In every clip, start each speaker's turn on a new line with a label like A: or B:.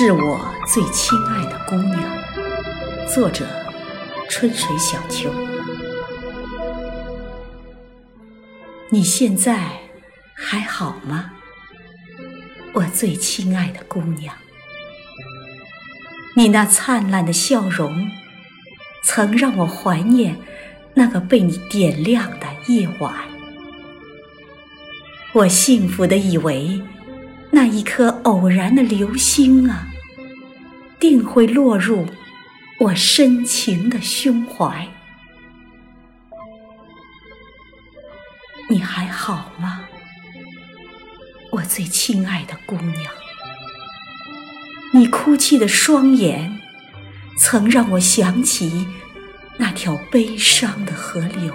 A: 致我最亲爱的姑娘。作者：春水小秋。你现在还好吗，我最亲爱的姑娘？你那灿烂的笑容，曾让我怀念那个被你点亮的夜晚。我幸福的以为。那一颗偶然的流星啊，定会落入我深情的胸怀。你还好吗，我最亲爱的姑娘？你哭泣的双眼，曾让我想起那条悲伤的河流。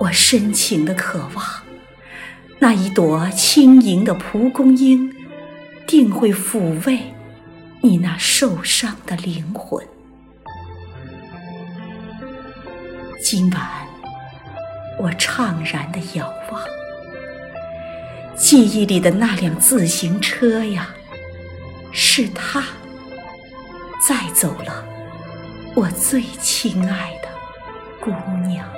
A: 我深情的渴望。那一朵轻盈的蒲公英，定会抚慰你那受伤的灵魂。今晚，我怅然的遥望，记忆里的那辆自行车呀，是他载走了我最亲爱的姑娘。